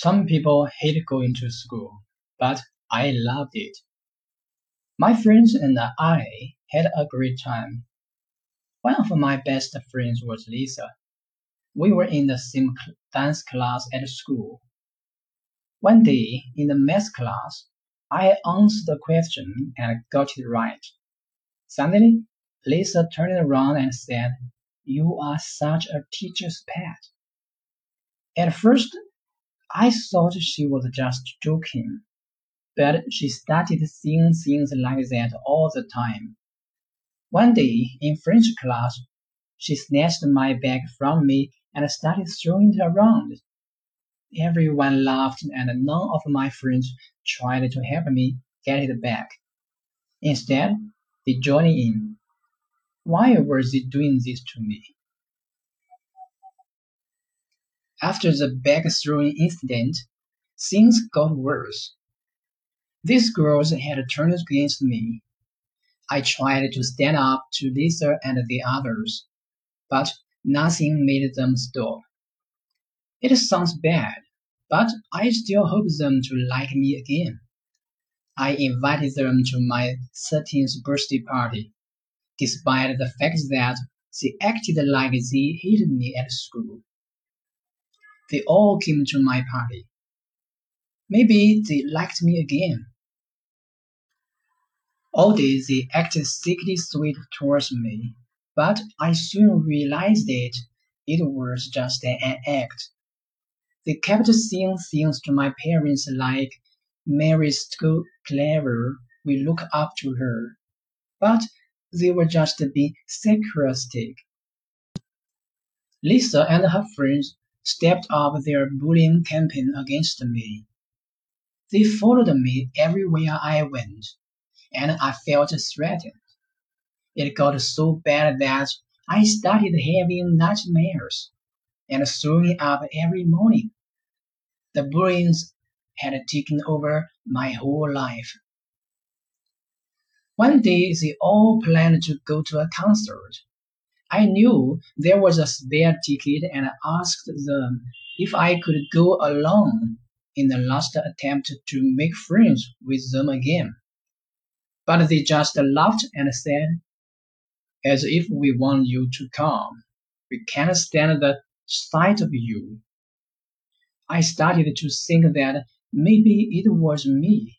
Some people hate going to school, but I loved it. My friends and I had a great time. One of my best friends was Lisa. We were in the same dance class at school. One day in the math class, I answered a question and got it right. Suddenly, Lisa turned around and said, You are such a teacher's pet. At first, I thought she was just joking, but she started saying things like that all the time. One day in French class, she snatched my bag from me and started throwing it around. Everyone laughed, and none of my friends tried to help me get it back. Instead, they joined in. Why were they doing this to me? After the throwing incident, things got worse. These girls had turned against me. I tried to stand up to Lisa and the others, but nothing made them stop. It sounds bad, but I still hope them to like me again. I invited them to my 13th birthday party, despite the fact that they acted like they hated me at school. They all came to my party. Maybe they liked me again. All day they acted sickly sweet towards me, but I soon realized that it was just an act. They kept saying things to my parents like, Mary's too clever, we look up to her. But they were just being sarcastic. Lisa and her friends stepped up their bullying campaign against me. They followed me everywhere I went, and I felt threatened. It got so bad that I started having nightmares and throwing up every morning. The bullying had taken over my whole life. One day they all planned to go to a concert. I knew there was a spare ticket and I asked them if I could go along in the last attempt to make friends with them again. But they just laughed and said, As if we want you to come. We can't stand the sight of you. I started to think that maybe it was me.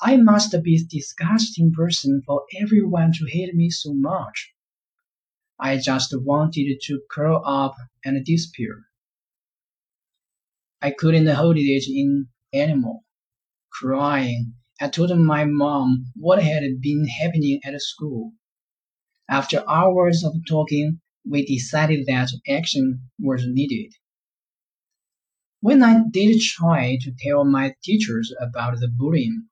I must be a disgusting person for everyone to hate me so much. I just wanted to curl up and disappear. I couldn't hold it in anymore. Crying, I told my mom what had been happening at school. After hours of talking, we decided that action was needed. When I did try to tell my teachers about the bullying,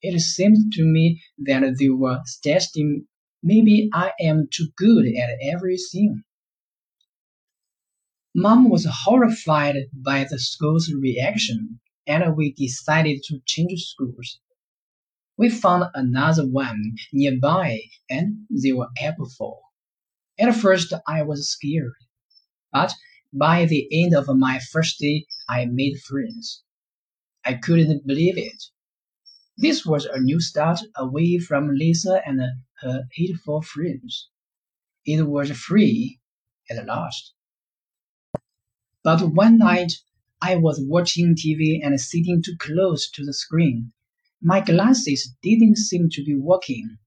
it seemed to me that they were suggesting maybe I am too good at everything. Mom was horrified by the school's reaction, and we decided to change schools. We found another one nearby, and they were helpful. At first, I was scared, but by the end of my first day, I made friends. I couldn't believe it. This was a new start away from Lisa and her hateful friends. It was free at last. But one night, I was watching TV and sitting too close to the screen. My glasses didn't seem to be working.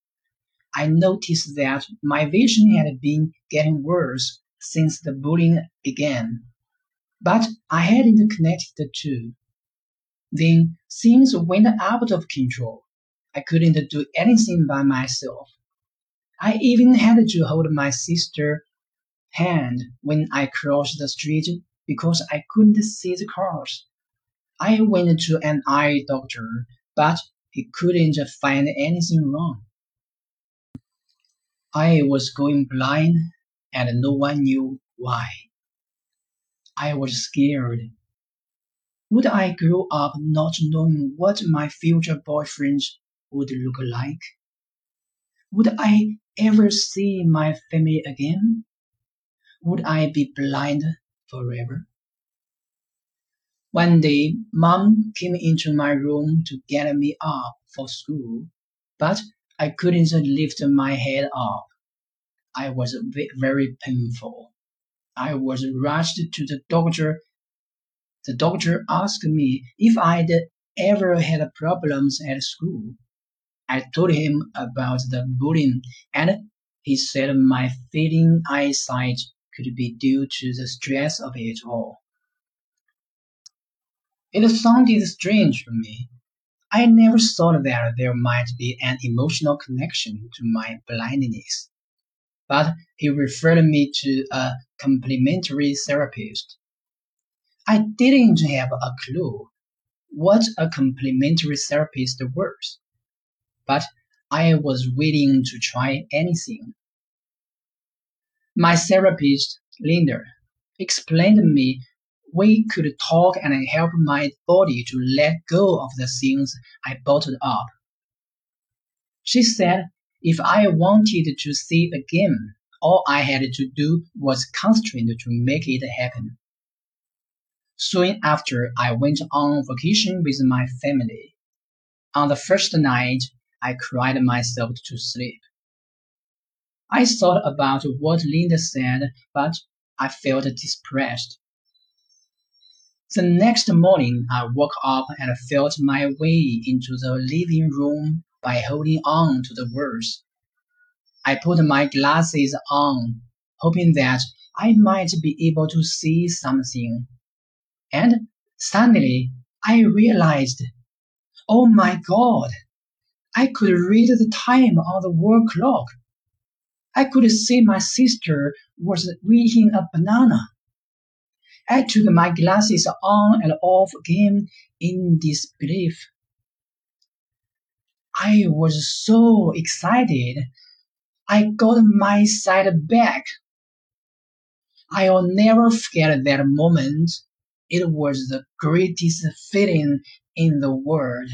I noticed that my vision had been getting worse since the bullying began, but I hadn't connected the two. Then things went out of control. I couldn't do anything by myself. I even had to hold my sister's hand when I crossed the street because I couldn't see the cars. I went to an eye doctor, but he couldn't find anything wrong. I was going blind and no one knew why. I was scared. Would I grow up not knowing what my future boyfriend would look like? Would I ever see my family again? Would I be blind forever? One day, Mom came into my room to get me up for school, but I couldn't lift my head up. I was very painful. I was rushed to the doctor. The doctor asked me if I'd ever had problems at school. I told him about the bullying, and he said my fading eyesight could be due to the stress of it all. It sounded strange to me. I never thought that there might be an emotional connection to my blindness. But he referred me to a complementary therapist. I didn't have a clue what a complementary therapist was, but I was willing to try anything. My therapist, Linda, explained to me we could talk and help my body to let go of the things I bottled up. She said if I wanted to see again, all I had to do was concentrate to make it happen. Soon after, I went on vacation with my family. On the first night, I cried myself to sleep. I thought about what Linda said, but I felt depressed. The next morning I woke up and felt my way into the living room by holding on to the walls. I put my glasses on, hoping that I might be able to see something. And suddenly I realized, oh my God, I could read the time on the wall clock. I could see my sister was eating a banana. I took my glasses on and off again in disbelief. I was so excited. I got my sight back. I'll never forget that moment. It was the greatest feeling in the world.